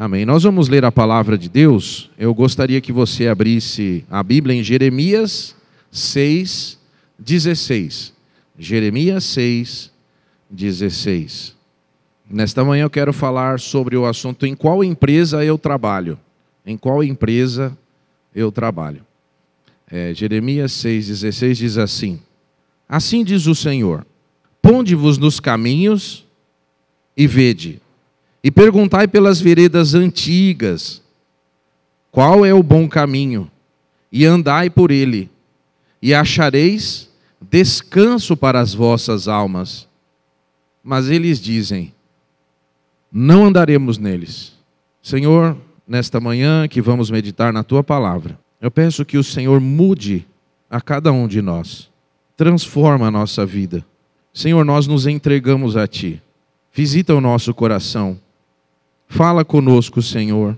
Amém. Nós vamos ler a palavra de Deus. Eu gostaria que você abrisse a Bíblia em Jeremias 6, 16. Jeremias 6, 16. Nesta manhã eu quero falar sobre o assunto em qual empresa eu trabalho. Em qual empresa eu trabalho. É, Jeremias 6,16 diz assim: Assim diz o Senhor: Ponde-vos nos caminhos e vede, e perguntai pelas veredas antigas, qual é o bom caminho, e andai por ele, e achareis descanso para as vossas almas. Mas eles dizem: Não andaremos neles. Senhor, nesta manhã que vamos meditar na tua palavra, eu peço que o Senhor mude a cada um de nós, transforma a nossa vida. Senhor, nós nos entregamos a Ti. Visita o nosso coração. Fala conosco, Senhor.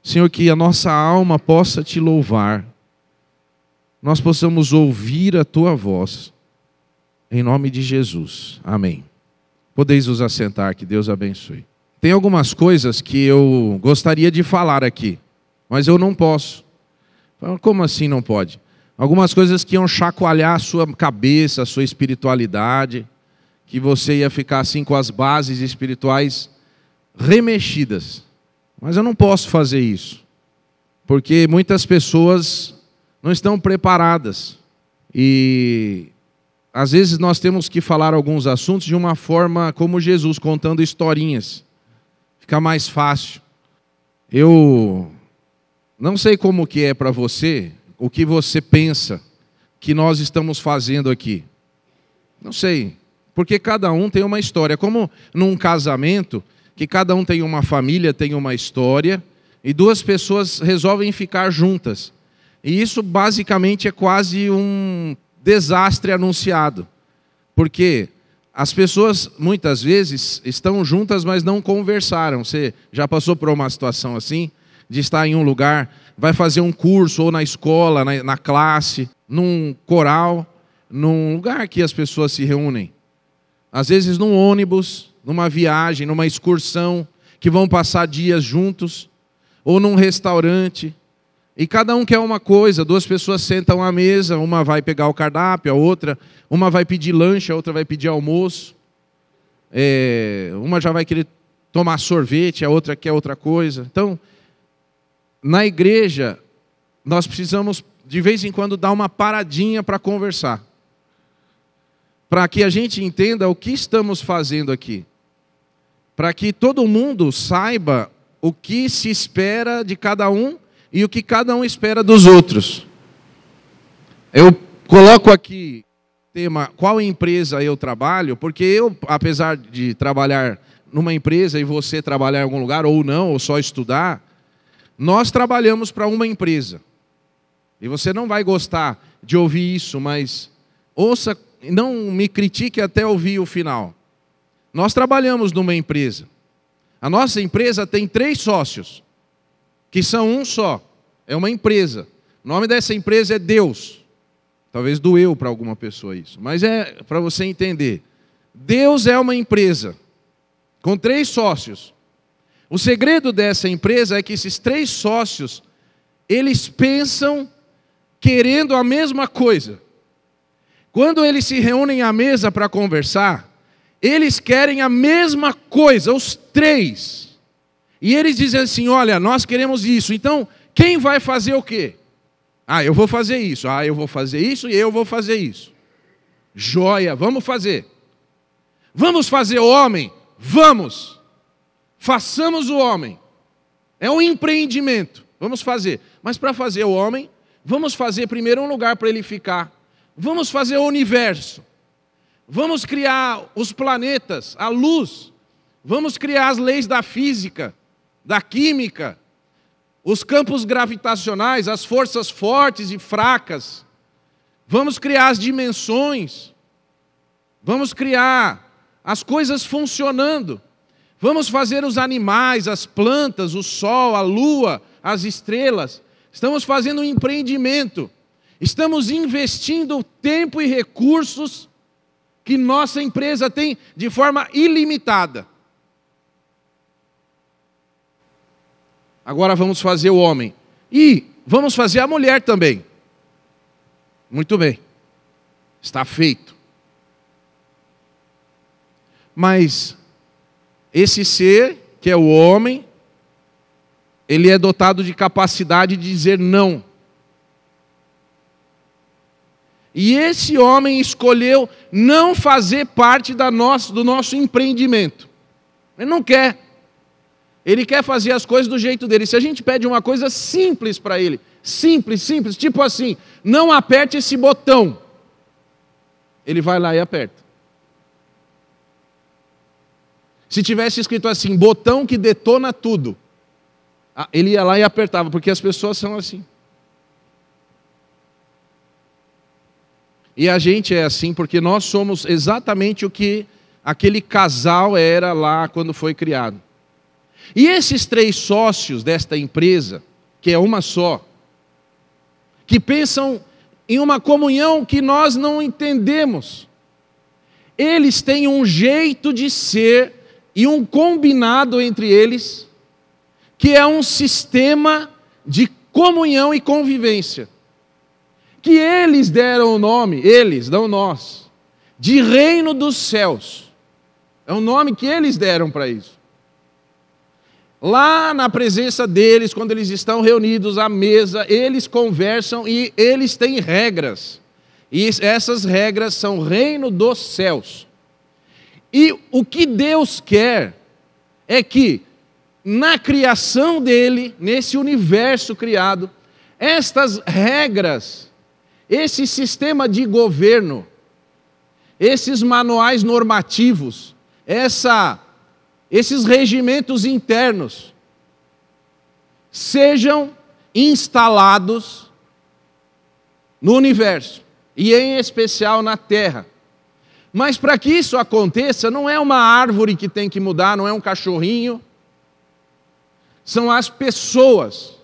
Senhor, que a nossa alma possa te louvar. Nós possamos ouvir a tua voz. Em nome de Jesus. Amém. Podeis os assentar, que Deus abençoe. Tem algumas coisas que eu gostaria de falar aqui, mas eu não posso. Como assim não pode? Algumas coisas que iam chacoalhar a sua cabeça, a sua espiritualidade, que você ia ficar assim com as bases espirituais remexidas. Mas eu não posso fazer isso, porque muitas pessoas não estão preparadas. E às vezes nós temos que falar alguns assuntos de uma forma como Jesus, contando historinhas. Fica mais fácil. Eu não sei como que é para você, o que você pensa que nós estamos fazendo aqui. Não sei, porque cada um tem uma história. Como num casamento, que cada um tem uma família, tem uma história, e duas pessoas resolvem ficar juntas. E isso basicamente é quase um desastre anunciado. Porque as pessoas muitas vezes estão juntas, mas não conversaram. Você já passou por uma situação assim? de estar em um lugar, vai fazer um curso ou na escola, na, na classe, num coral, num lugar que as pessoas se reúnem. Às vezes num ônibus, numa viagem, numa excursão, que vão passar dias juntos, ou num restaurante. E cada um quer uma coisa, duas pessoas sentam à mesa, uma vai pegar o cardápio, a outra, uma vai pedir lanche, a outra vai pedir almoço. É, uma já vai querer tomar sorvete, a outra quer outra coisa. Então, na igreja, nós precisamos de vez em quando dar uma paradinha para conversar. Para que a gente entenda o que estamos fazendo aqui. Para que todo mundo saiba o que se espera de cada um e o que cada um espera dos outros. Eu coloco aqui tema qual empresa eu trabalho, porque eu, apesar de trabalhar numa empresa e você trabalhar em algum lugar ou não, ou só estudar, nós trabalhamos para uma empresa. E você não vai gostar de ouvir isso, mas ouça, não me critique até ouvir o final. Nós trabalhamos numa empresa. A nossa empresa tem três sócios, que são um só. É uma empresa. O nome dessa empresa é Deus. Talvez doeu para alguma pessoa isso, mas é para você entender. Deus é uma empresa com três sócios. O segredo dessa empresa é que esses três sócios, eles pensam querendo a mesma coisa. Quando eles se reúnem à mesa para conversar, eles querem a mesma coisa, os três. E eles dizem assim: olha, nós queremos isso, então quem vai fazer o quê? Ah, eu vou fazer isso, ah, eu vou fazer isso e eu vou fazer isso. Joia, vamos fazer. Vamos fazer o homem? Vamos. Façamos o homem. É um empreendimento. Vamos fazer. Mas para fazer o homem, vamos fazer primeiro um lugar para ele ficar. Vamos fazer o universo. Vamos criar os planetas, a luz. Vamos criar as leis da física, da química, os campos gravitacionais, as forças fortes e fracas. Vamos criar as dimensões. Vamos criar as coisas funcionando. Vamos fazer os animais, as plantas, o sol, a lua, as estrelas. Estamos fazendo um empreendimento. Estamos investindo tempo e recursos que nossa empresa tem de forma ilimitada. Agora vamos fazer o homem. E vamos fazer a mulher também. Muito bem. Está feito. Mas esse ser, que é o homem, ele é dotado de capacidade de dizer não. E esse homem escolheu não fazer parte da nosso, do nosso empreendimento. Ele não quer. Ele quer fazer as coisas do jeito dele. Se a gente pede uma coisa simples para ele, simples, simples, tipo assim, não aperte esse botão. Ele vai lá e aperta. Se tivesse escrito assim, botão que detona tudo, ele ia lá e apertava, porque as pessoas são assim. E a gente é assim porque nós somos exatamente o que aquele casal era lá quando foi criado. E esses três sócios desta empresa, que é uma só, que pensam em uma comunhão que nós não entendemos, eles têm um jeito de ser e um combinado entre eles, que é um sistema de comunhão e convivência. Que eles deram o nome, eles, não nós, de reino dos céus. É o nome que eles deram para isso. Lá na presença deles, quando eles estão reunidos à mesa, eles conversam e eles têm regras. E essas regras são reino dos céus. E o que Deus quer é que, na criação dele, nesse universo criado, estas regras, esse sistema de governo, esses manuais normativos, essa, esses regimentos internos, sejam instalados no universo, e em especial na Terra mas para que isso aconteça, não é uma árvore que tem que mudar, não é um cachorrinho. São as pessoas.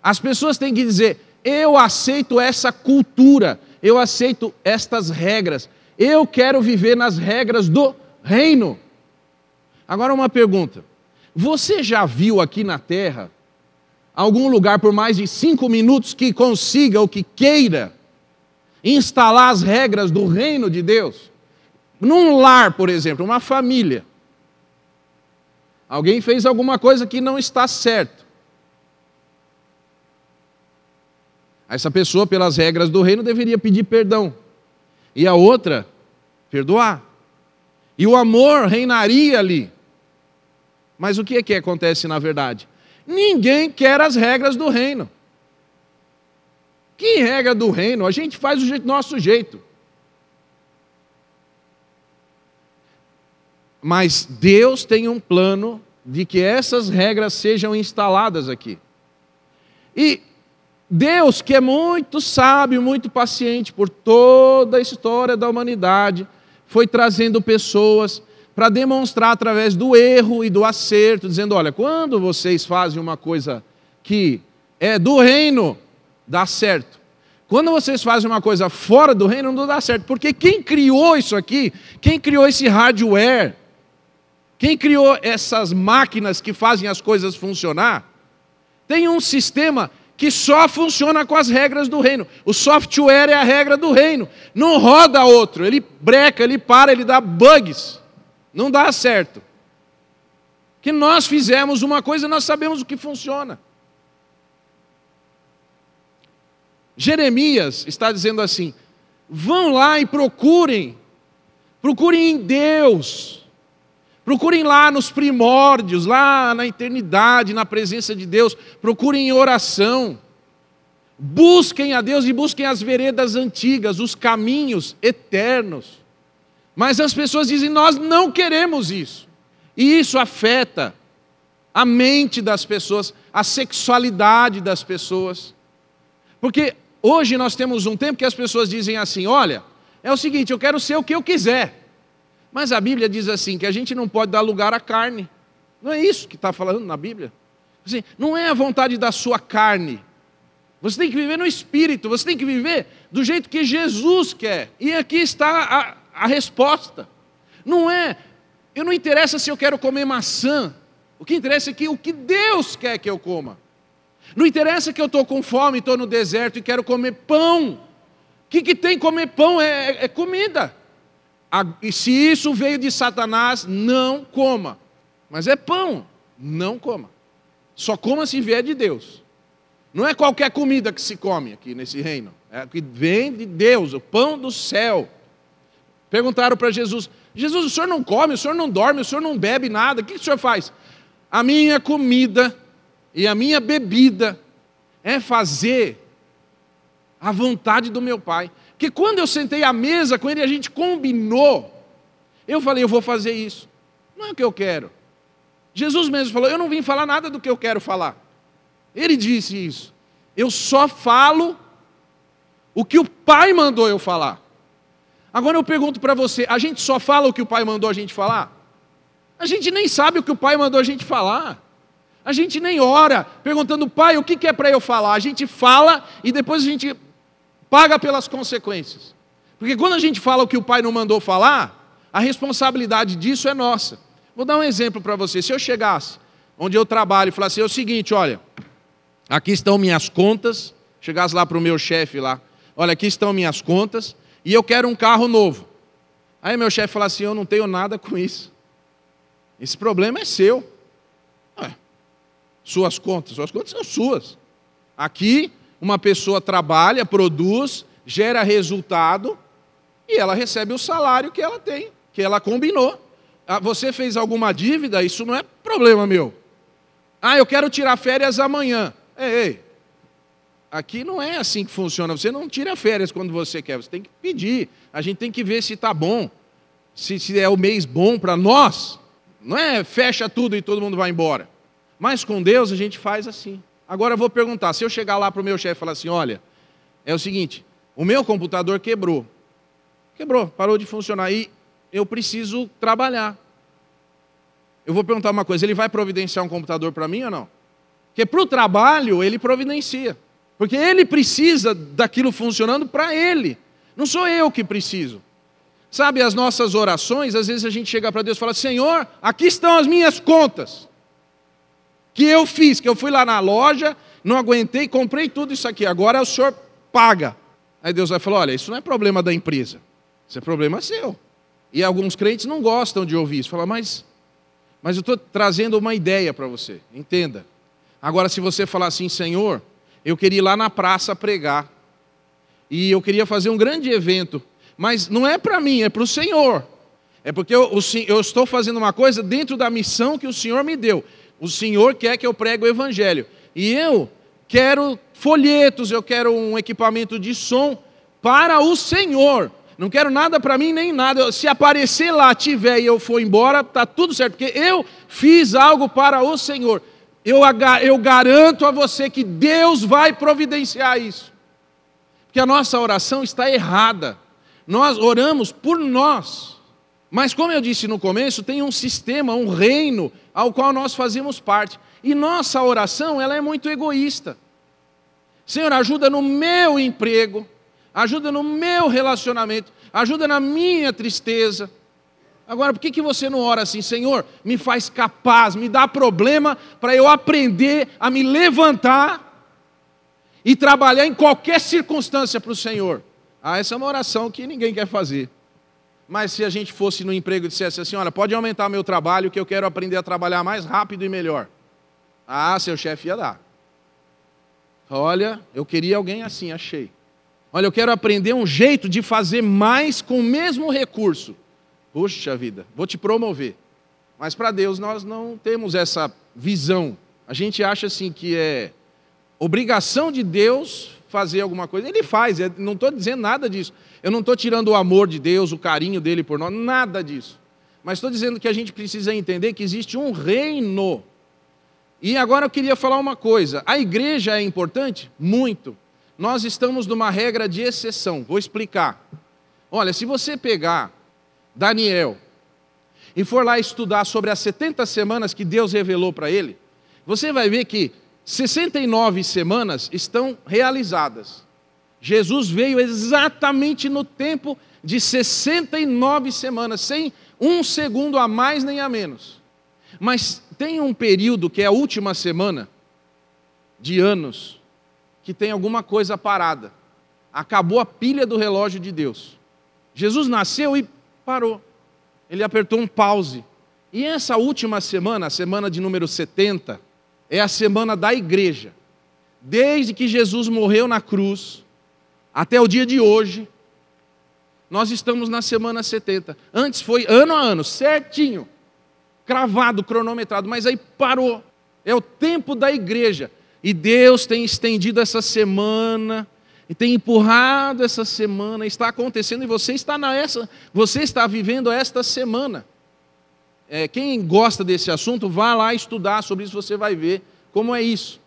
As pessoas têm que dizer: eu aceito essa cultura, eu aceito estas regras, eu quero viver nas regras do reino. Agora, uma pergunta: você já viu aqui na terra algum lugar por mais de cinco minutos que consiga ou que queira instalar as regras do reino de Deus? Num lar, por exemplo, uma família. Alguém fez alguma coisa que não está certo. Essa pessoa, pelas regras do reino, deveria pedir perdão. E a outra, perdoar. E o amor reinaria ali. Mas o que é que acontece na verdade? Ninguém quer as regras do reino. Que regra do reino? A gente faz do nosso jeito. Mas Deus tem um plano de que essas regras sejam instaladas aqui. E Deus, que é muito sábio, muito paciente por toda a história da humanidade, foi trazendo pessoas para demonstrar através do erro e do acerto, dizendo: olha, quando vocês fazem uma coisa que é do reino, dá certo. Quando vocês fazem uma coisa fora do reino, não dá certo. Porque quem criou isso aqui, quem criou esse hardware, quem criou essas máquinas que fazem as coisas funcionar, tem um sistema que só funciona com as regras do reino. O software é a regra do reino. Não roda outro. Ele breca, ele para, ele dá bugs. Não dá certo. Que nós fizemos uma coisa, nós sabemos o que funciona. Jeremias está dizendo assim: vão lá e procurem, procurem em Deus Procurem lá nos primórdios, lá na eternidade, na presença de Deus. Procurem em oração. Busquem a Deus e busquem as veredas antigas, os caminhos eternos. Mas as pessoas dizem: nós não queremos isso. E isso afeta a mente das pessoas, a sexualidade das pessoas. Porque hoje nós temos um tempo que as pessoas dizem assim: olha, é o seguinte, eu quero ser o que eu quiser. Mas a Bíblia diz assim: que a gente não pode dar lugar à carne. Não é isso que está falando na Bíblia? Assim, não é a vontade da sua carne. Você tem que viver no espírito, você tem que viver do jeito que Jesus quer. E aqui está a, a resposta. Não é, eu não interessa se eu quero comer maçã. O que interessa é que o que Deus quer que eu coma. Não interessa que eu estou com fome, estou no deserto e quero comer pão. O que, que tem comer pão? É, é, é comida. E se isso veio de Satanás, não coma. Mas é pão, não coma. Só coma se vier de Deus. Não é qualquer comida que se come aqui nesse reino. É que vem de Deus, o pão do céu. Perguntaram para Jesus: Jesus, o senhor não come, o senhor não dorme, o senhor não bebe nada, o que o senhor faz? A minha comida e a minha bebida é fazer a vontade do meu Pai. Porque quando eu sentei à mesa com ele, a gente combinou. Eu falei, eu vou fazer isso. Não é o que eu quero. Jesus mesmo falou, eu não vim falar nada do que eu quero falar. Ele disse isso. Eu só falo o que o Pai mandou eu falar. Agora eu pergunto para você: a gente só fala o que o Pai mandou a gente falar? A gente nem sabe o que o Pai mandou a gente falar. A gente nem ora perguntando, Pai, o que é para eu falar? A gente fala e depois a gente paga pelas consequências. Porque quando a gente fala o que o Pai não mandou falar, a responsabilidade disso é nossa. Vou dar um exemplo para você. Se eu chegasse onde eu trabalho e falasse é o seguinte: olha, aqui estão minhas contas, chegasse lá para o meu chefe lá, olha, aqui estão minhas contas, e eu quero um carro novo. Aí meu chefe fala assim: eu não tenho nada com isso. Esse problema é seu. suas contas, suas contas são suas. Aqui, uma pessoa trabalha, produz, gera resultado e ela recebe o salário que ela tem, que ela combinou. Ah, você fez alguma dívida, isso não é problema meu. Ah, eu quero tirar férias amanhã. Ei, ei, Aqui não é assim que funciona. Você não tira férias quando você quer, você tem que pedir. A gente tem que ver se está bom, se, se é o mês bom para nós. Não é fecha tudo e todo mundo vai embora. Mas com Deus a gente faz assim. Agora eu vou perguntar: se eu chegar lá para o meu chefe e falar assim, olha, é o seguinte, o meu computador quebrou. Quebrou, parou de funcionar. E eu preciso trabalhar. Eu vou perguntar uma coisa: ele vai providenciar um computador para mim ou não? Porque para o trabalho ele providencia. Porque ele precisa daquilo funcionando para ele. Não sou eu que preciso. Sabe, as nossas orações, às vezes a gente chega para Deus e fala: Senhor, aqui estão as minhas contas. Que eu fiz, que eu fui lá na loja, não aguentei, comprei tudo isso aqui. Agora o senhor paga. Aí Deus vai falar: Olha, isso não é problema da empresa, isso é problema seu. E alguns crentes não gostam de ouvir isso. Fala, mas, mas eu estou trazendo uma ideia para você. Entenda. Agora, se você falar assim, Senhor, eu queria ir lá na praça pregar. E eu queria fazer um grande evento. Mas não é para mim, é para o Senhor. É porque eu, eu, estou fazendo uma coisa dentro da missão que o Senhor me deu. O Senhor quer que eu pregue o Evangelho. E eu quero folhetos, eu quero um equipamento de som para o Senhor. Não quero nada para mim nem nada. Se aparecer lá, tiver e eu for embora, está tudo certo, porque eu fiz algo para o Senhor eu, eu garanto a você que Deus vai providenciar isso. Porque a nossa oração está errada. Nós oramos por nós. Mas, como eu disse no começo, tem um sistema, um reino ao qual nós fazemos parte. E nossa oração ela é muito egoísta. Senhor, ajuda no meu emprego, ajuda no meu relacionamento, ajuda na minha tristeza, Agora, por que, que você não ora assim, Senhor, me faz capaz, me dá problema para eu aprender a me levantar e trabalhar em qualquer circunstância para o Senhor? Ah, essa é uma oração que ninguém quer fazer. Mas se a gente fosse no emprego e dissesse assim: olha, pode aumentar meu trabalho que eu quero aprender a trabalhar mais rápido e melhor. Ah, seu chefe ia dar. Olha, eu queria alguém assim, achei. Olha, eu quero aprender um jeito de fazer mais com o mesmo recurso. Puxa vida, vou te promover. Mas para Deus nós não temos essa visão. A gente acha assim que é obrigação de Deus fazer alguma coisa. Ele faz, não estou dizendo nada disso. Eu não estou tirando o amor de Deus, o carinho dele por nós, nada disso. Mas estou dizendo que a gente precisa entender que existe um reino. E agora eu queria falar uma coisa: a igreja é importante? Muito. Nós estamos numa regra de exceção. Vou explicar. Olha, se você pegar Daniel, e for lá estudar sobre as 70 semanas que Deus revelou para ele, você vai ver que 69 semanas estão realizadas. Jesus veio exatamente no tempo de 69 semanas, sem um segundo a mais nem a menos. Mas tem um período que é a última semana de anos que tem alguma coisa parada. Acabou a pilha do relógio de Deus. Jesus nasceu e parou. Ele apertou um pause. E essa última semana, a semana de número 70, é a semana da igreja. Desde que Jesus morreu na cruz até o dia de hoje, nós estamos na semana 70. Antes foi ano a ano, certinho, cravado, cronometrado, mas aí parou. É o tempo da igreja. E Deus tem estendido essa semana e tem empurrado essa semana, está acontecendo e você está nessa, você está vivendo esta semana. É, quem gosta desse assunto, vá lá estudar sobre isso, você vai ver como é isso.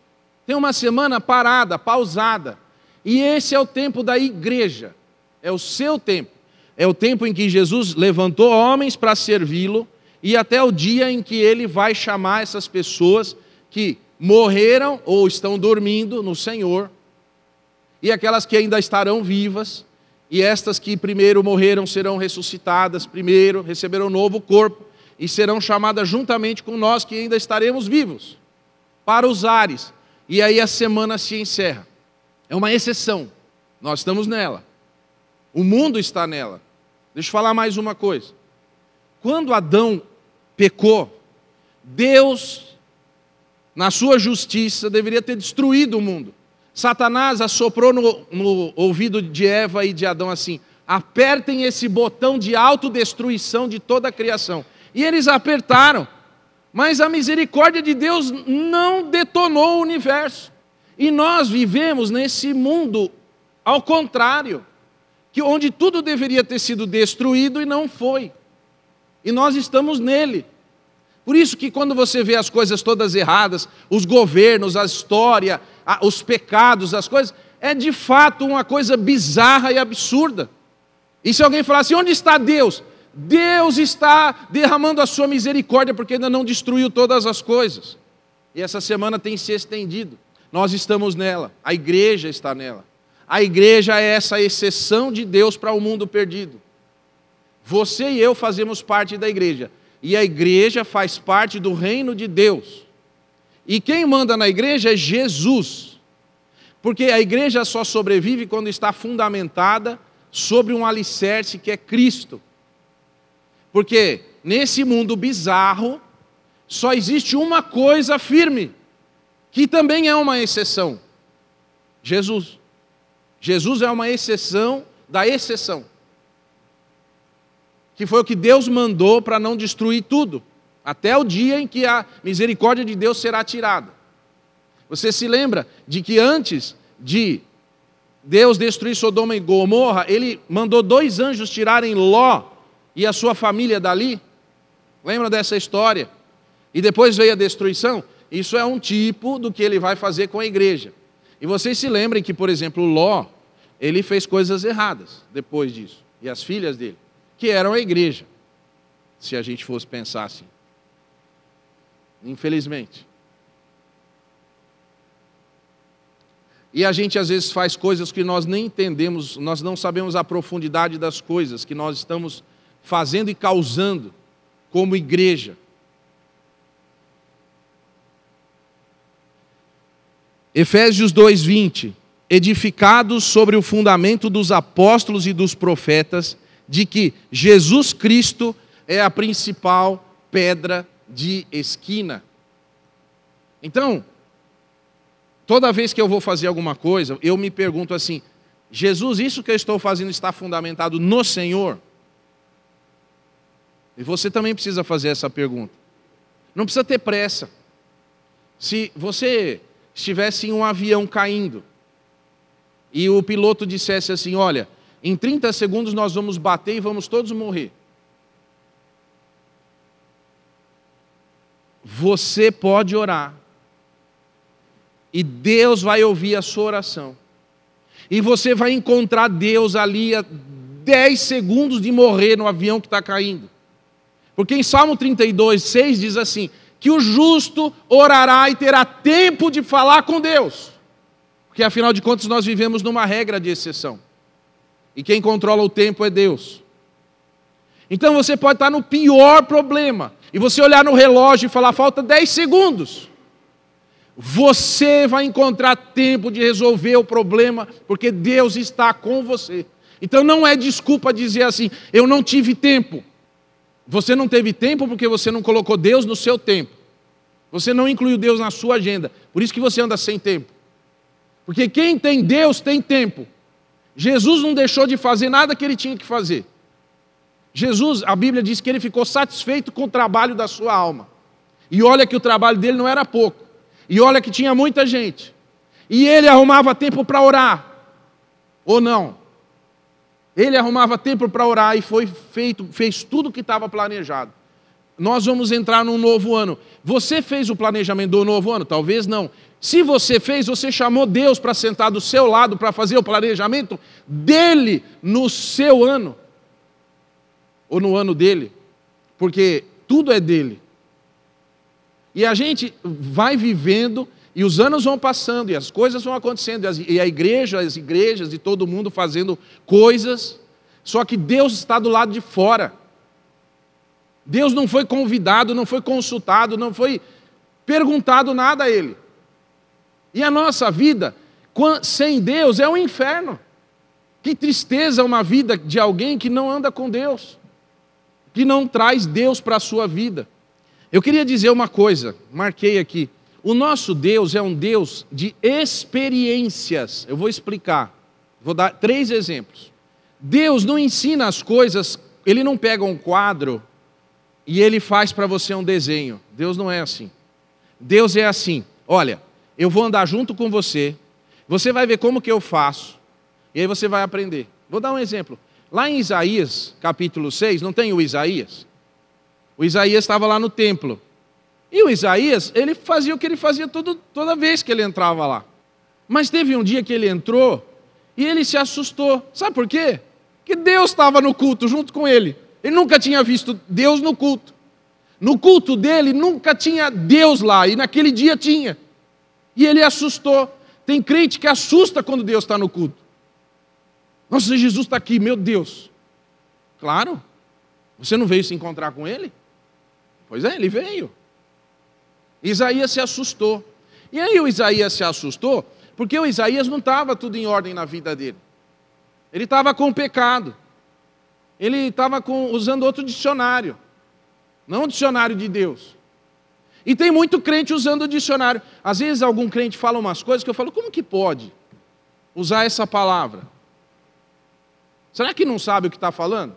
Tem uma semana parada, pausada. E esse é o tempo da igreja. É o seu tempo. É o tempo em que Jesus levantou homens para servi-lo e até o dia em que ele vai chamar essas pessoas que morreram ou estão dormindo no Senhor e aquelas que ainda estarão vivas, e estas que primeiro morreram serão ressuscitadas, primeiro receberão um novo corpo e serão chamadas juntamente com nós que ainda estaremos vivos para os ares. E aí a semana se encerra. É uma exceção. Nós estamos nela. O mundo está nela. Deixa eu falar mais uma coisa. Quando Adão pecou, Deus, na sua justiça, deveria ter destruído o mundo. Satanás assoprou no, no ouvido de Eva e de Adão assim: apertem esse botão de autodestruição de toda a criação. E eles apertaram, mas a misericórdia de Deus não detonou o universo. E nós vivemos nesse mundo ao contrário, que onde tudo deveria ter sido destruído e não foi. E nós estamos nele. Por isso que quando você vê as coisas todas erradas, os governos, a história, os pecados, as coisas, é de fato uma coisa bizarra e absurda. E se alguém falar assim, onde está Deus? Deus está derramando a sua misericórdia porque ainda não destruiu todas as coisas. E essa semana tem se estendido. Nós estamos nela, a igreja está nela. A igreja é essa exceção de Deus para o mundo perdido. Você e eu fazemos parte da igreja e a igreja faz parte do reino de Deus. E quem manda na igreja é Jesus. Porque a igreja só sobrevive quando está fundamentada sobre um alicerce que é Cristo. Porque nesse mundo bizarro só existe uma coisa firme, que também é uma exceção: Jesus. Jesus é uma exceção da exceção que foi o que Deus mandou para não destruir tudo, até o dia em que a misericórdia de Deus será tirada. Você se lembra de que antes de Deus destruir Sodoma e Gomorra, ele mandou dois anjos tirarem Ló e a sua família dali? Lembra dessa história? E depois veio a destruição? Isso é um tipo do que ele vai fazer com a igreja. E vocês se lembrem que, por exemplo, Ló, ele fez coisas erradas depois disso, e as filhas dele que eram a igreja, se a gente fosse pensar assim. Infelizmente. E a gente às vezes faz coisas que nós nem entendemos, nós não sabemos a profundidade das coisas que nós estamos fazendo e causando como igreja. Efésios 2:20 Edificados sobre o fundamento dos apóstolos e dos profetas, de que Jesus Cristo é a principal pedra de esquina. Então, toda vez que eu vou fazer alguma coisa, eu me pergunto assim: Jesus, isso que eu estou fazendo está fundamentado no Senhor? E você também precisa fazer essa pergunta. Não precisa ter pressa. Se você estivesse em um avião caindo e o piloto dissesse assim: Olha, em 30 segundos nós vamos bater e vamos todos morrer. Você pode orar. E Deus vai ouvir a sua oração. E você vai encontrar Deus ali a 10 segundos de morrer no avião que está caindo. Porque em Salmo 32, 6 diz assim: que o justo orará e terá tempo de falar com Deus. Porque afinal de contas nós vivemos numa regra de exceção. E quem controla o tempo é Deus. Então você pode estar no pior problema e você olhar no relógio e falar: falta 10 segundos. Você vai encontrar tempo de resolver o problema, porque Deus está com você. Então não é desculpa dizer assim: eu não tive tempo. Você não teve tempo porque você não colocou Deus no seu tempo. Você não incluiu Deus na sua agenda. Por isso que você anda sem tempo. Porque quem tem Deus tem tempo. Jesus não deixou de fazer nada que ele tinha que fazer. Jesus, a Bíblia diz que ele ficou satisfeito com o trabalho da sua alma. E olha que o trabalho dele não era pouco. E olha que tinha muita gente. E ele arrumava tempo para orar. Ou não? Ele arrumava tempo para orar e foi feito, fez tudo o que estava planejado. Nós vamos entrar num novo ano. Você fez o planejamento do novo ano? Talvez não. Se você fez, você chamou Deus para sentar do seu lado para fazer o planejamento dele no seu ano ou no ano dele, porque tudo é dele. E a gente vai vivendo e os anos vão passando e as coisas vão acontecendo e a igreja, as igrejas e todo mundo fazendo coisas, só que Deus está do lado de fora. Deus não foi convidado, não foi consultado, não foi perguntado nada a ele. E a nossa vida sem Deus é um inferno. Que tristeza uma vida de alguém que não anda com Deus, que não traz Deus para a sua vida. Eu queria dizer uma coisa, marquei aqui. O nosso Deus é um Deus de experiências. Eu vou explicar. Vou dar três exemplos. Deus não ensina as coisas, ele não pega um quadro e ele faz para você um desenho. Deus não é assim. Deus é assim: olha, eu vou andar junto com você, você vai ver como que eu faço, e aí você vai aprender. Vou dar um exemplo. Lá em Isaías, capítulo 6, não tem o Isaías? O Isaías estava lá no templo. E o Isaías, ele fazia o que ele fazia todo, toda vez que ele entrava lá. Mas teve um dia que ele entrou e ele se assustou. Sabe por quê? Que Deus estava no culto junto com ele. Ele nunca tinha visto Deus no culto. No culto dele nunca tinha Deus lá, e naquele dia tinha. E ele assustou. Tem crente que assusta quando Deus está no culto. Nossa, Jesus está aqui, meu Deus. Claro. Você não veio se encontrar com ele? Pois é, ele veio. Isaías se assustou. E aí o Isaías se assustou porque o Isaías não estava tudo em ordem na vida dele. Ele estava com pecado. Ele estava usando outro dicionário. Não o dicionário de Deus. E tem muito crente usando o dicionário. Às vezes algum crente fala umas coisas que eu falo, como que pode usar essa palavra? Será que não sabe o que está falando?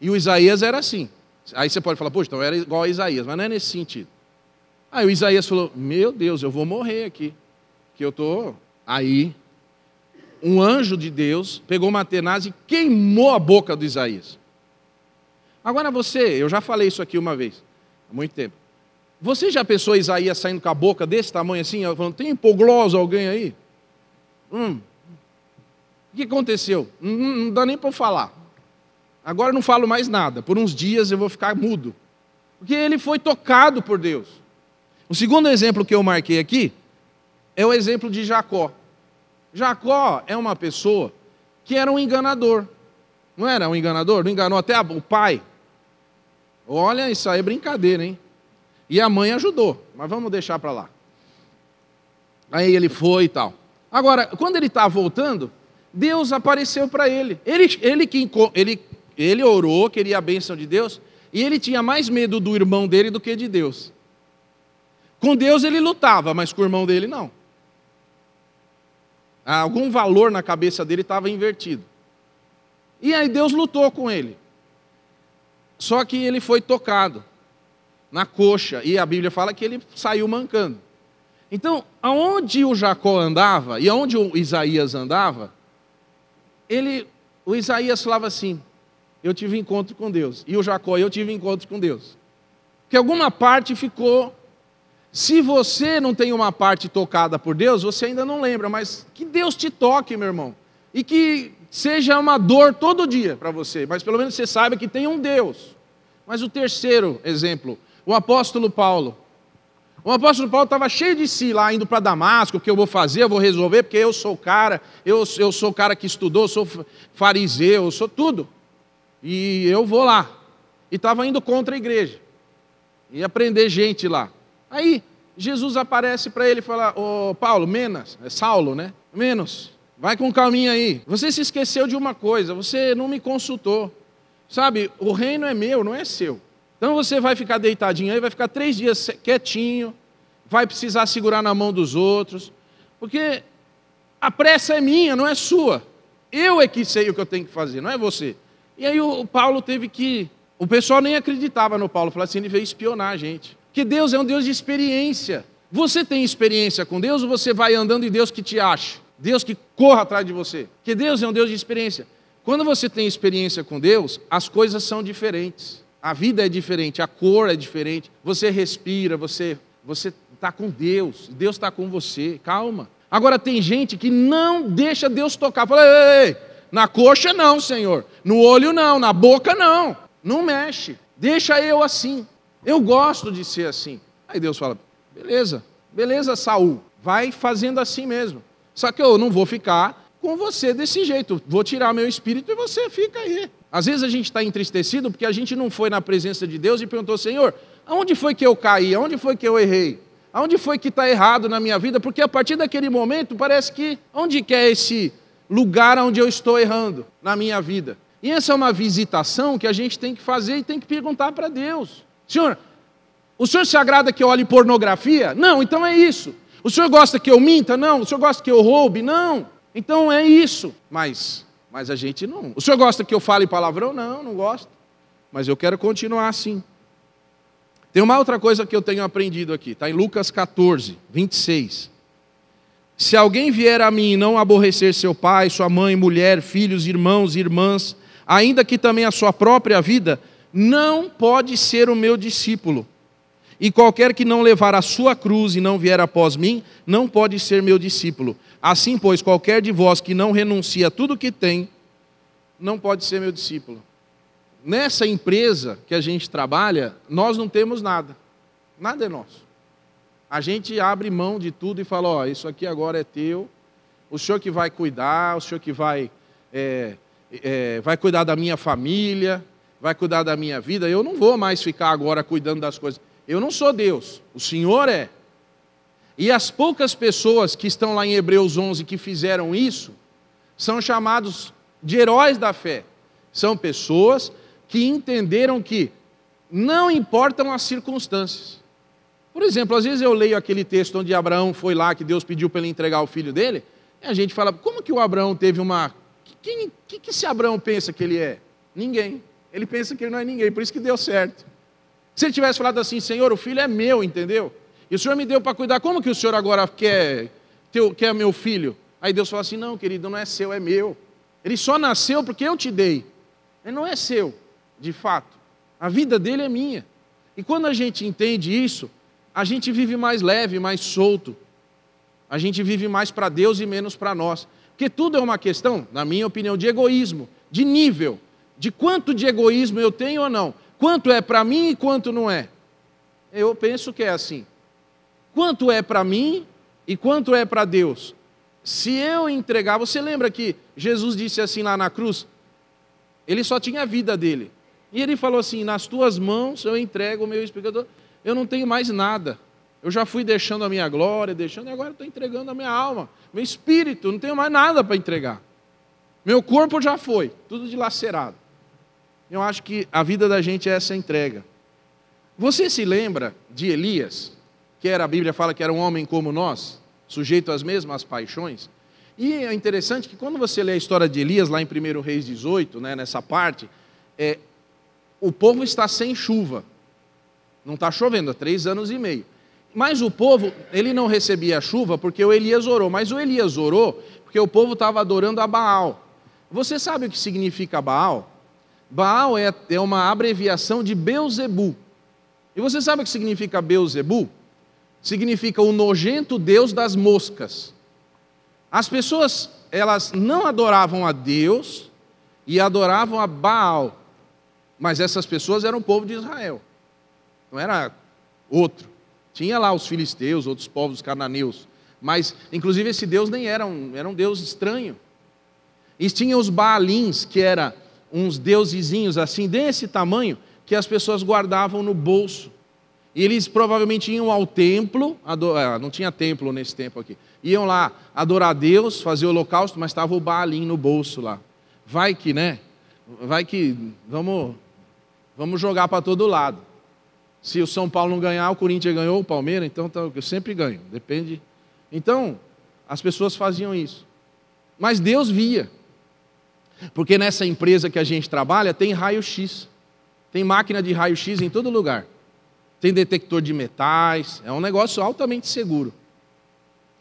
E o Isaías era assim. Aí você pode falar, poxa, então era igual a Isaías, mas não é nesse sentido. Aí o Isaías falou, meu Deus, eu vou morrer aqui. Que eu estou aí. Um anjo de Deus pegou uma tenaz e queimou a boca do Isaías. Agora você, eu já falei isso aqui uma vez, há muito tempo. Você já pensou Isaías saindo com a boca desse tamanho assim, falando, tem hipoglose alguém aí? Hum. O que aconteceu? Não, não dá nem para eu falar. Agora eu não falo mais nada. Por uns dias eu vou ficar mudo. Porque ele foi tocado por Deus. O segundo exemplo que eu marquei aqui é o exemplo de Jacó. Jacó é uma pessoa que era um enganador. Não era um enganador? Não enganou até o pai. Olha, isso aí é brincadeira, hein? E a mãe ajudou, mas vamos deixar para lá. Aí ele foi e tal. Agora, quando ele está voltando, Deus apareceu para ele. Ele, ele, que, ele, ele orou, queria a bênção de Deus, e ele tinha mais medo do irmão dele do que de Deus. Com Deus ele lutava, mas com o irmão dele não. Algum valor na cabeça dele estava invertido. E aí Deus lutou com ele. Só que ele foi tocado na coxa, e a Bíblia fala que ele saiu mancando. Então, aonde o Jacó andava e aonde o Isaías andava, ele, o Isaías falava assim: Eu tive encontro com Deus. E o Jacó, eu tive encontro com Deus. Que alguma parte ficou. Se você não tem uma parte tocada por Deus, você ainda não lembra, mas que Deus te toque, meu irmão. E que seja uma dor todo dia para você, mas pelo menos você saiba que tem um Deus. Mas o terceiro exemplo, o apóstolo Paulo. O apóstolo Paulo estava cheio de si lá, indo para Damasco, o que eu vou fazer, eu vou resolver, porque eu sou o cara, eu, eu sou o cara que estudou, sou fariseu, eu sou tudo. E eu vou lá. E estava indo contra a igreja. Ia prender gente lá. Aí Jesus aparece para ele e fala: Ô Paulo, menos, é Saulo, né? Menos, vai com calminha aí. Você se esqueceu de uma coisa, você não me consultou. Sabe, o reino é meu, não é seu. Então você vai ficar deitadinho aí, vai ficar três dias quietinho, vai precisar segurar na mão dos outros, porque a pressa é minha, não é sua. Eu é que sei o que eu tenho que fazer, não é você. E aí o Paulo teve que. O pessoal nem acreditava no Paulo, falava assim: ele veio espionar a gente. Que Deus é um Deus de experiência. Você tem experiência com Deus ou você vai andando e Deus que te acha? Deus que corra atrás de você? Que Deus é um Deus de experiência. Quando você tem experiência com Deus, as coisas são diferentes. A vida é diferente, a cor é diferente. Você respira, você você está com Deus, Deus está com você. Calma. Agora tem gente que não deixa Deus tocar. Fala, ei, ei, na coxa não, Senhor. No olho não, na boca não. Não mexe. Deixa eu assim. Eu gosto de ser assim. Aí Deus fala: beleza, beleza, Saul, vai fazendo assim mesmo. Só que eu não vou ficar com você desse jeito. Vou tirar meu espírito e você fica aí. Às vezes a gente está entristecido porque a gente não foi na presença de Deus e perguntou: Senhor, aonde foi que eu caí? Aonde foi que eu errei? Aonde foi que está errado na minha vida? Porque a partir daquele momento parece que onde que é esse lugar onde eu estou errando na minha vida? E essa é uma visitação que a gente tem que fazer e tem que perguntar para Deus. Senhor, o senhor se agrada que eu olhe pornografia? Não, então é isso. O senhor gosta que eu minta? Não. O senhor gosta que eu roube? Não. Então é isso. Mas, mas a gente não. O senhor gosta que eu fale palavrão? Não, não gosto. Mas eu quero continuar assim. Tem uma outra coisa que eu tenho aprendido aqui, está em Lucas 14, 26. Se alguém vier a mim e não aborrecer seu pai, sua mãe, mulher, filhos, irmãos, irmãs, ainda que também a sua própria vida, não pode ser o meu discípulo. E qualquer que não levar a sua cruz e não vier após mim, não pode ser meu discípulo. Assim, pois, qualquer de vós que não renuncia a tudo que tem, não pode ser meu discípulo. Nessa empresa que a gente trabalha, nós não temos nada. Nada é nosso. A gente abre mão de tudo e fala: Ó, isso aqui agora é teu, o senhor que vai cuidar, o senhor que vai, é, é, vai cuidar da minha família, vai cuidar da minha vida, eu não vou mais ficar agora cuidando das coisas. Eu não sou Deus, o Senhor é. E as poucas pessoas que estão lá em Hebreus 11 que fizeram isso, são chamados de heróis da fé. São pessoas que entenderam que não importam as circunstâncias. Por exemplo, às vezes eu leio aquele texto onde Abraão foi lá, que Deus pediu para ele entregar o filho dele, e a gente fala, como que o Abraão teve uma. Quem que, que esse Abraão pensa que ele é? Ninguém. Ele pensa que ele não é ninguém, por isso que deu certo. Se ele tivesse falado assim, Senhor, o filho é meu, entendeu? E o Senhor me deu para cuidar, como que o Senhor agora quer, teu, quer meu filho? Aí Deus fala assim: não, querido, não é seu, é meu. Ele só nasceu porque eu te dei. Ele não é seu, de fato. A vida dele é minha. E quando a gente entende isso, a gente vive mais leve, mais solto. A gente vive mais para Deus e menos para nós. Porque tudo é uma questão, na minha opinião, de egoísmo, de nível de quanto de egoísmo eu tenho ou não. Quanto é para mim e quanto não é. Eu penso que é assim. Quanto é para mim e quanto é para Deus. Se eu entregar, você lembra que Jesus disse assim lá na cruz? Ele só tinha a vida dele. E ele falou assim: Nas tuas mãos eu entrego o meu espectador. Eu não tenho mais nada. Eu já fui deixando a minha glória, deixando, e agora estou entregando a minha alma, meu espírito, não tenho mais nada para entregar. Meu corpo já foi, tudo dilacerado. Eu acho que a vida da gente é essa entrega. Você se lembra de Elias, que era a Bíblia fala que era um homem como nós, sujeito às mesmas paixões? E é interessante que quando você lê a história de Elias lá em 1 Reis 18, né, nessa parte, é, o povo está sem chuva. Não está chovendo há três anos e meio. Mas o povo, ele não recebia chuva porque o Elias orou. Mas o Elias orou porque o povo estava adorando a Baal. Você sabe o que significa Baal? Baal é, é uma abreviação de Beuzebu. E você sabe o que significa Beuzebu? Significa o nojento Deus das moscas. As pessoas, elas não adoravam a Deus e adoravam a Baal. Mas essas pessoas eram o povo de Israel. Não era outro. Tinha lá os filisteus, outros povos cananeus. Mas, inclusive, esse Deus nem era um, era um Deus estranho. E tinha os Baalins, que era uns deusezinhos assim, desse tamanho, que as pessoas guardavam no bolso. E eles provavelmente iam ao templo, adorar, não tinha templo nesse tempo aqui, iam lá adorar a Deus, fazer o holocausto, mas estava o Baalim no bolso lá. Vai que, né? Vai que, vamos, vamos jogar para todo lado. Se o São Paulo não ganhar, o Corinthians ganhou, o Palmeiras, então tá, eu sempre ganho, depende. Então, as pessoas faziam isso. Mas Deus via. Porque nessa empresa que a gente trabalha tem raio-x. Tem máquina de raio-x em todo lugar. Tem detector de metais. É um negócio altamente seguro.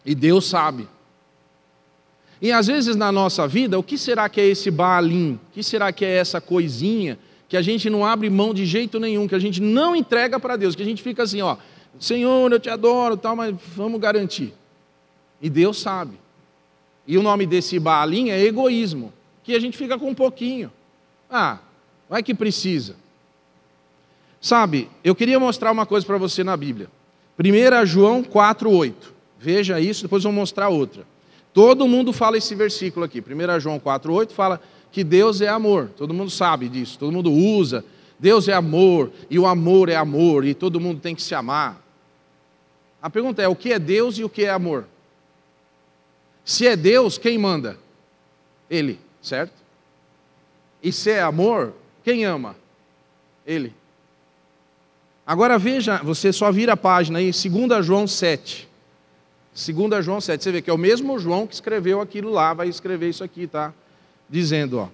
E Deus sabe. E às vezes na nossa vida, o que será que é esse Baalim? O que será que é essa coisinha que a gente não abre mão de jeito nenhum, que a gente não entrega para Deus, que a gente fica assim, ó, Senhor, eu te adoro, tal, mas vamos garantir. E Deus sabe. E o nome desse Baalim é egoísmo que a gente fica com um pouquinho. Ah, vai que precisa. Sabe, eu queria mostrar uma coisa para você na Bíblia. 1 João 4,8. Veja isso, depois vou mostrar outra. Todo mundo fala esse versículo aqui. 1 João 4,8 fala que Deus é amor. Todo mundo sabe disso, todo mundo usa. Deus é amor, e o amor é amor, e todo mundo tem que se amar. A pergunta é: o que é Deus e o que é amor? Se é Deus, quem manda? Ele certo? E se é amor, quem ama? Ele. Agora veja, você só vira a página aí, 2 João 7. 2 João 7, você vê que é o mesmo João que escreveu aquilo lá, vai escrever isso aqui, tá? Dizendo, ó.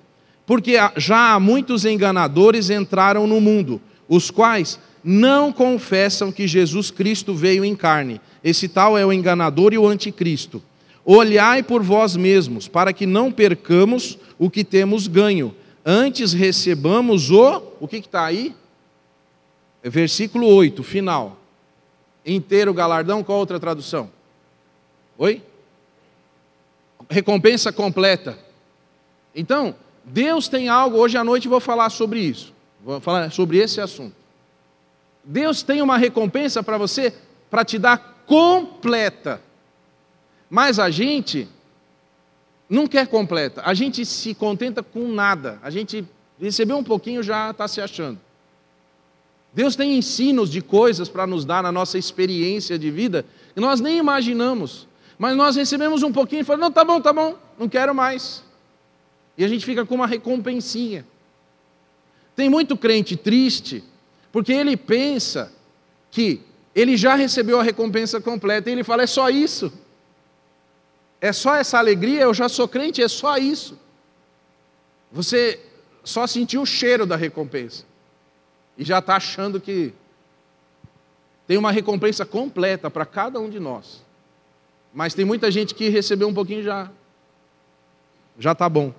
Porque já muitos enganadores entraram no mundo, os quais não confessam que Jesus Cristo veio em carne. Esse tal é o enganador e o anticristo. Olhai por vós mesmos, para que não percamos o que temos ganho. Antes recebamos o. O que está aí? É versículo 8, final. Inteiro galardão, qual outra tradução? Oi? Recompensa completa. Então, Deus tem algo, hoje à noite vou falar sobre isso. Vou falar sobre esse assunto. Deus tem uma recompensa para você para te dar completa. Mas a gente não quer completa, a gente se contenta com nada, a gente recebeu um pouquinho já está se achando. Deus tem ensinos de coisas para nos dar na nossa experiência de vida que nós nem imaginamos, mas nós recebemos um pouquinho e falamos: não, tá bom, tá bom, não quero mais. E a gente fica com uma recompensinha. Tem muito crente triste, porque ele pensa que ele já recebeu a recompensa completa, e ele fala: é só isso. É só essa alegria, eu já sou crente, é só isso. Você só sentiu o cheiro da recompensa. E já está achando que tem uma recompensa completa para cada um de nós. Mas tem muita gente que recebeu um pouquinho já. Já está bom.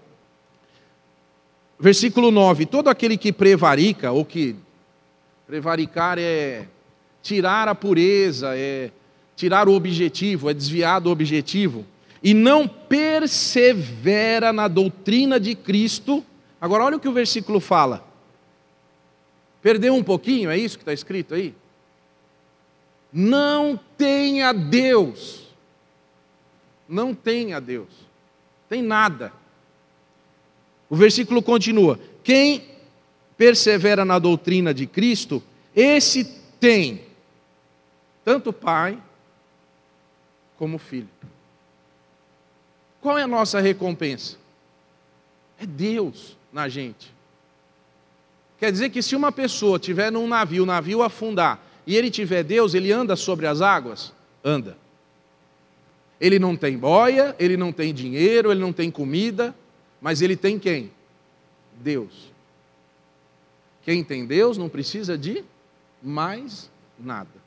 Versículo 9: Todo aquele que prevarica, ou que prevaricar é tirar a pureza, é tirar o objetivo, é desviar do objetivo e não persevera na doutrina de Cristo. Agora, olha o que o versículo fala. Perdeu um pouquinho, é isso que está escrito aí? Não tenha Deus. Não tenha Deus. Tem nada. O versículo continua: Quem persevera na doutrina de Cristo, esse tem tanto pai como filho. Qual é a nossa recompensa? É Deus na gente. Quer dizer que se uma pessoa tiver num navio, o navio afundar, e ele tiver Deus, ele anda sobre as águas? Anda. Ele não tem boia, ele não tem dinheiro, ele não tem comida, mas ele tem quem? Deus. Quem tem Deus não precisa de mais nada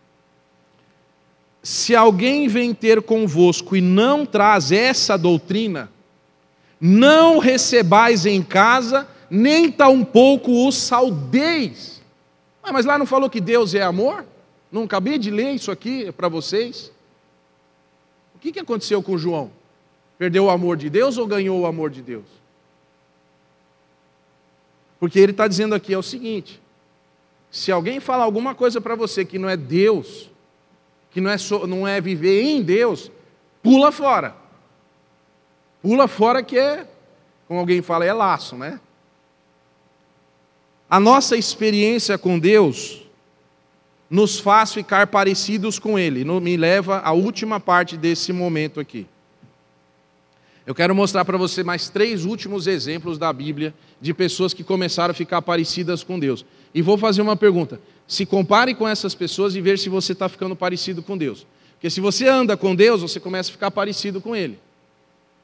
se alguém vem ter convosco e não traz essa doutrina, não recebais em casa, nem tampouco o saudeis. Ah, mas lá não falou que Deus é amor? Não acabei de ler isso aqui para vocês? O que, que aconteceu com João? Perdeu o amor de Deus ou ganhou o amor de Deus? Porque ele está dizendo aqui é o seguinte: se alguém falar alguma coisa para você que não é Deus, que não é, so, não é viver em Deus, pula fora. Pula fora que é, como alguém fala, é laço, né? A nossa experiência com Deus nos faz ficar parecidos com Ele. Me leva à última parte desse momento aqui. Eu quero mostrar para você mais três últimos exemplos da Bíblia de pessoas que começaram a ficar parecidas com Deus. E vou fazer uma pergunta: se compare com essas pessoas e ver se você está ficando parecido com Deus. Porque se você anda com Deus, você começa a ficar parecido com Ele.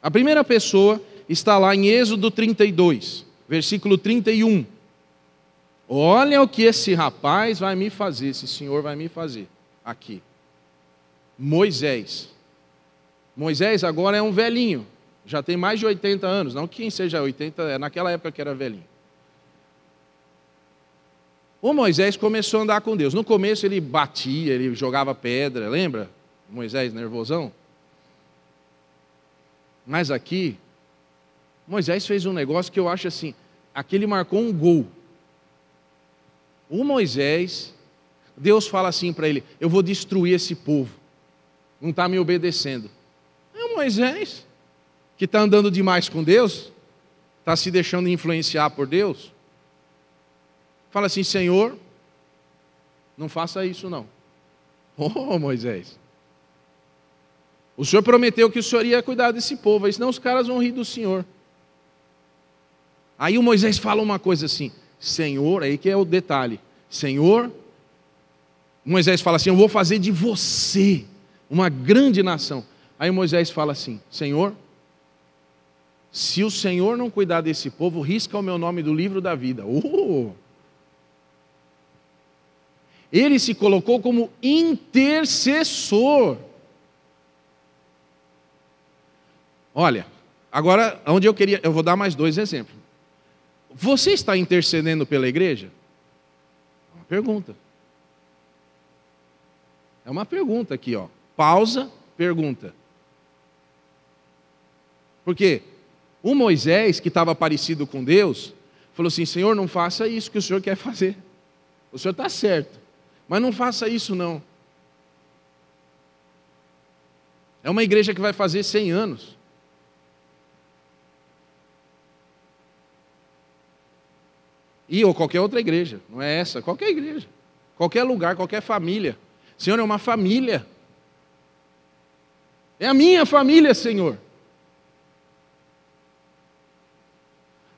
A primeira pessoa está lá em Êxodo 32, versículo 31. Olha o que esse rapaz vai me fazer, esse senhor vai me fazer aqui. Moisés. Moisés agora é um velhinho, já tem mais de 80 anos, não que quem seja 80, é naquela época que era velhinho. O Moisés começou a andar com Deus. No começo ele batia, ele jogava pedra, lembra? Moisés nervosão. Mas aqui, Moisés fez um negócio que eu acho assim: aqui ele marcou um gol. O Moisés, Deus fala assim para ele: Eu vou destruir esse povo, não está me obedecendo. É o Moisés, que está andando demais com Deus, está se deixando influenciar por Deus. Fala assim: Senhor, não faça isso não. Oh, Moisés. O Senhor prometeu que o Senhor ia cuidar desse povo, aí senão os caras vão rir do Senhor. Aí o Moisés fala uma coisa assim: Senhor, aí que é o detalhe. Senhor, Moisés fala assim: Eu vou fazer de você uma grande nação. Aí Moisés fala assim: Senhor, se o Senhor não cuidar desse povo, risca o meu nome do livro da vida. Oh! Ele se colocou como intercessor. Olha, agora onde eu queria, eu vou dar mais dois exemplos. Você está intercedendo pela igreja? É uma pergunta. É uma pergunta aqui, ó. Pausa, pergunta. Porque o Moisés, que estava parecido com Deus, falou assim: Senhor, não faça isso que o Senhor quer fazer. O Senhor está certo, mas não faça isso não. É uma igreja que vai fazer 100 anos. E ou qualquer outra igreja, não é essa, qualquer igreja, qualquer lugar, qualquer família. Senhor, é uma família. É a minha família, Senhor.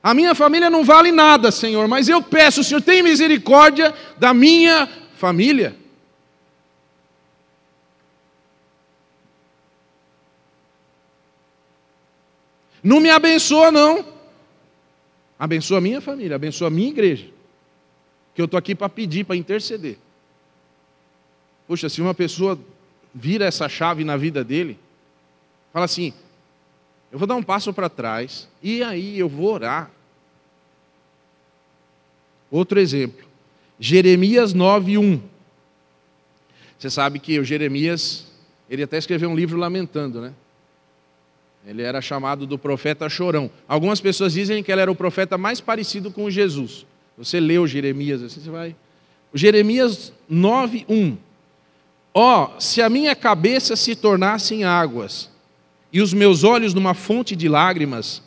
A minha família não vale nada, Senhor, mas eu peço, Senhor, tem misericórdia da minha família. Não me abençoa, não. Abençoa a minha família, abençoa a minha igreja. Que eu estou aqui para pedir, para interceder. Poxa, se uma pessoa vira essa chave na vida dele, fala assim: eu vou dar um passo para trás e aí eu vou orar. Outro exemplo, Jeremias 9:1. Você sabe que o Jeremias, ele até escreveu um livro lamentando, né? Ele era chamado do profeta chorão. Algumas pessoas dizem que ele era o profeta mais parecido com Jesus. Você leu Jeremias, assim você vai. Jeremias 9:1. Ó, oh, se a minha cabeça se tornasse em águas e os meus olhos numa fonte de lágrimas,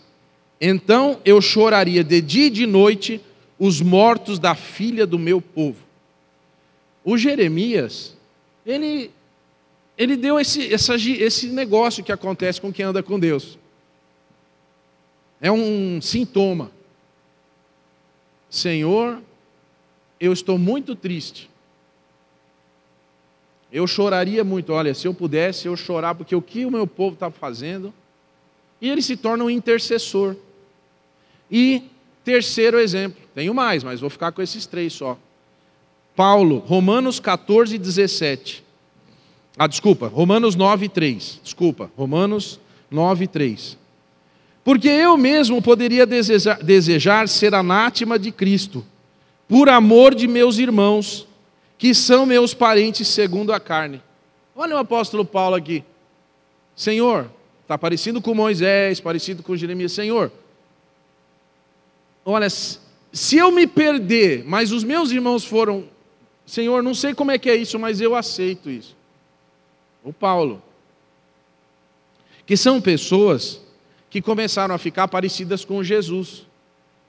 então eu choraria de dia e de noite os mortos da filha do meu povo. O Jeremias, ele ele deu esse, essa, esse negócio que acontece com quem anda com Deus. É um sintoma. Senhor, eu estou muito triste. Eu choraria muito. Olha, se eu pudesse, eu chorar, porque o que o meu povo está fazendo. E ele se torna um intercessor. E terceiro exemplo, tenho mais, mas vou ficar com esses três só. Paulo, Romanos 14, 17. Ah, desculpa, Romanos 9, 3. Desculpa, Romanos 9, 3. Porque eu mesmo poderia desejar, desejar ser anátema de Cristo, por amor de meus irmãos, que são meus parentes segundo a carne. Olha o apóstolo Paulo aqui. Senhor, está parecido com Moisés, parecido com Jeremias. Senhor, olha, se eu me perder, mas os meus irmãos foram, Senhor, não sei como é que é isso, mas eu aceito isso o Paulo, que são pessoas que começaram a ficar parecidas com Jesus.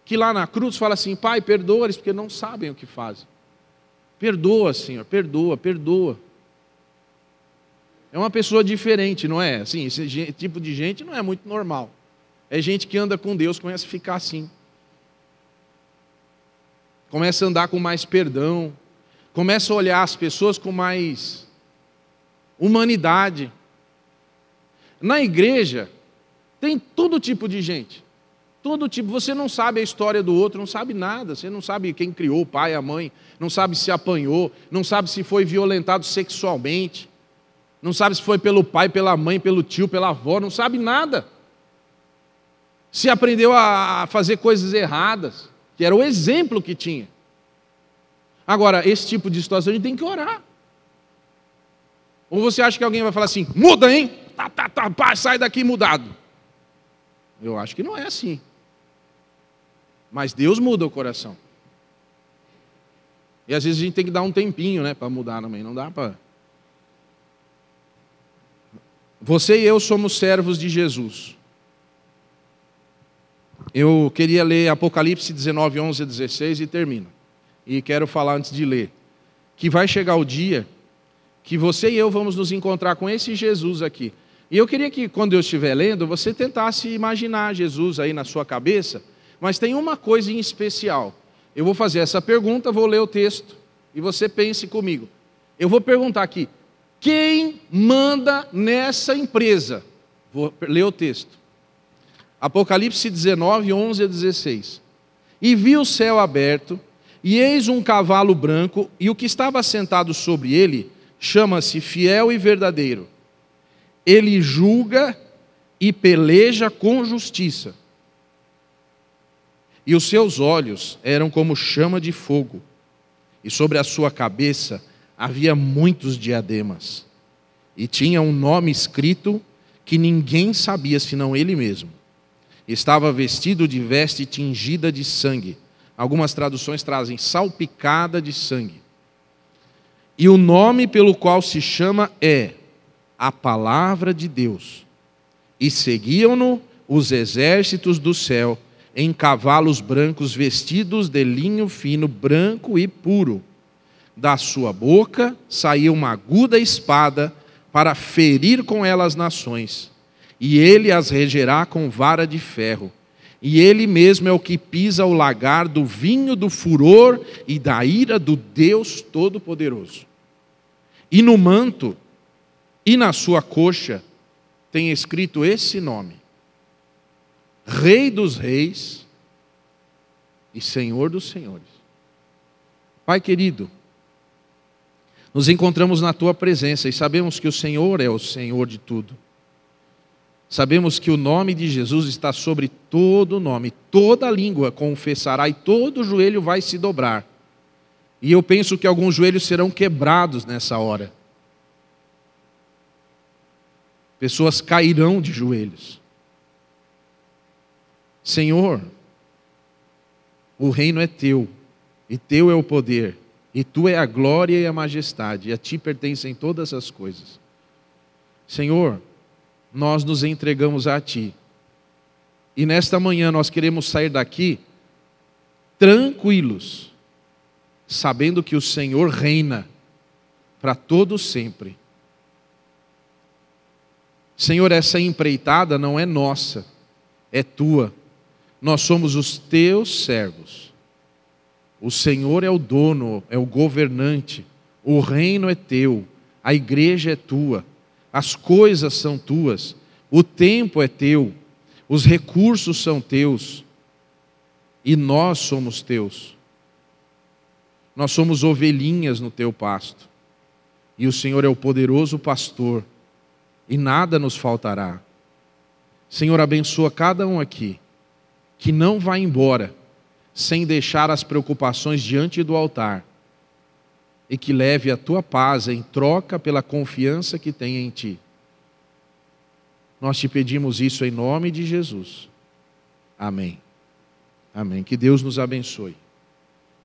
que lá na cruz fala assim: Pai, perdoa-lhes porque não sabem o que fazem. Perdoa, Senhor, perdoa, perdoa. É uma pessoa diferente, não é? Assim, esse tipo de gente não é muito normal. É gente que anda com Deus, começa a ficar assim. Começa a andar com mais perdão. Começa a olhar as pessoas com mais humanidade. Na igreja, tem todo tipo de gente. Todo tipo. Você não sabe a história do outro, não sabe nada. Você não sabe quem criou o pai, a mãe. Não sabe se apanhou. Não sabe se foi violentado sexualmente. Não sabe se foi pelo pai, pela mãe, pelo tio, pela avó. Não sabe nada se aprendeu a fazer coisas erradas, que era o exemplo que tinha. Agora, esse tipo de situação a gente tem que orar. Ou você acha que alguém vai falar assim, muda, hein? Tá, tá, tá, pá, sai daqui mudado. Eu acho que não é assim. Mas Deus muda o coração. E às vezes a gente tem que dar um tempinho, né, para mudar também. Não dá para. Você e eu somos servos de Jesus. Eu queria ler Apocalipse 19, 11 a 16 e termino. E quero falar antes de ler. Que vai chegar o dia que você e eu vamos nos encontrar com esse Jesus aqui. E eu queria que, quando eu estiver lendo, você tentasse imaginar Jesus aí na sua cabeça, mas tem uma coisa em especial. Eu vou fazer essa pergunta, vou ler o texto, e você pense comigo. Eu vou perguntar aqui: quem manda nessa empresa? Vou ler o texto. Apocalipse 19, 11 a 16. E vi o céu aberto, e eis um cavalo branco, e o que estava sentado sobre ele chama-se Fiel e Verdadeiro. Ele julga e peleja com justiça. E os seus olhos eram como chama de fogo, e sobre a sua cabeça havia muitos diademas. E tinha um nome escrito que ninguém sabia senão ele mesmo estava vestido de veste tingida de sangue. Algumas traduções trazem salpicada de sangue. E o nome pelo qual se chama é a Palavra de Deus. E seguiam-no os exércitos do céu em cavalos brancos vestidos de linho fino, branco e puro. Da sua boca saía uma aguda espada para ferir com ela as nações e ele as regerá com vara de ferro. E ele mesmo é o que pisa o lagar do vinho do furor e da ira do Deus Todo-Poderoso. E no manto e na sua coxa tem escrito esse nome: Rei dos Reis e Senhor dos Senhores. Pai querido, nos encontramos na tua presença e sabemos que o Senhor é o Senhor de tudo. Sabemos que o nome de Jesus está sobre todo nome, toda língua confessará e todo joelho vai se dobrar. E eu penso que alguns joelhos serão quebrados nessa hora. Pessoas cairão de joelhos. Senhor, o reino é teu, e teu é o poder, e tu é a glória e a majestade, e a ti pertencem todas as coisas. Senhor, nós nos entregamos a Ti. E nesta manhã nós queremos sair daqui tranquilos, sabendo que o Senhor reina para todo sempre. Senhor, essa empreitada não é nossa, é tua. Nós somos os teus servos. O Senhor é o dono, é o governante. O reino é teu, a igreja é tua as coisas são tuas, o tempo é teu, os recursos são teus, e nós somos teus. Nós somos ovelhinhas no teu pasto, e o Senhor é o poderoso pastor, e nada nos faltará. Senhor, abençoa cada um aqui, que não vai embora sem deixar as preocupações diante do altar e que leve a tua paz em troca pela confiança que tem em ti. Nós te pedimos isso em nome de Jesus. Amém. Amém. Que Deus nos abençoe.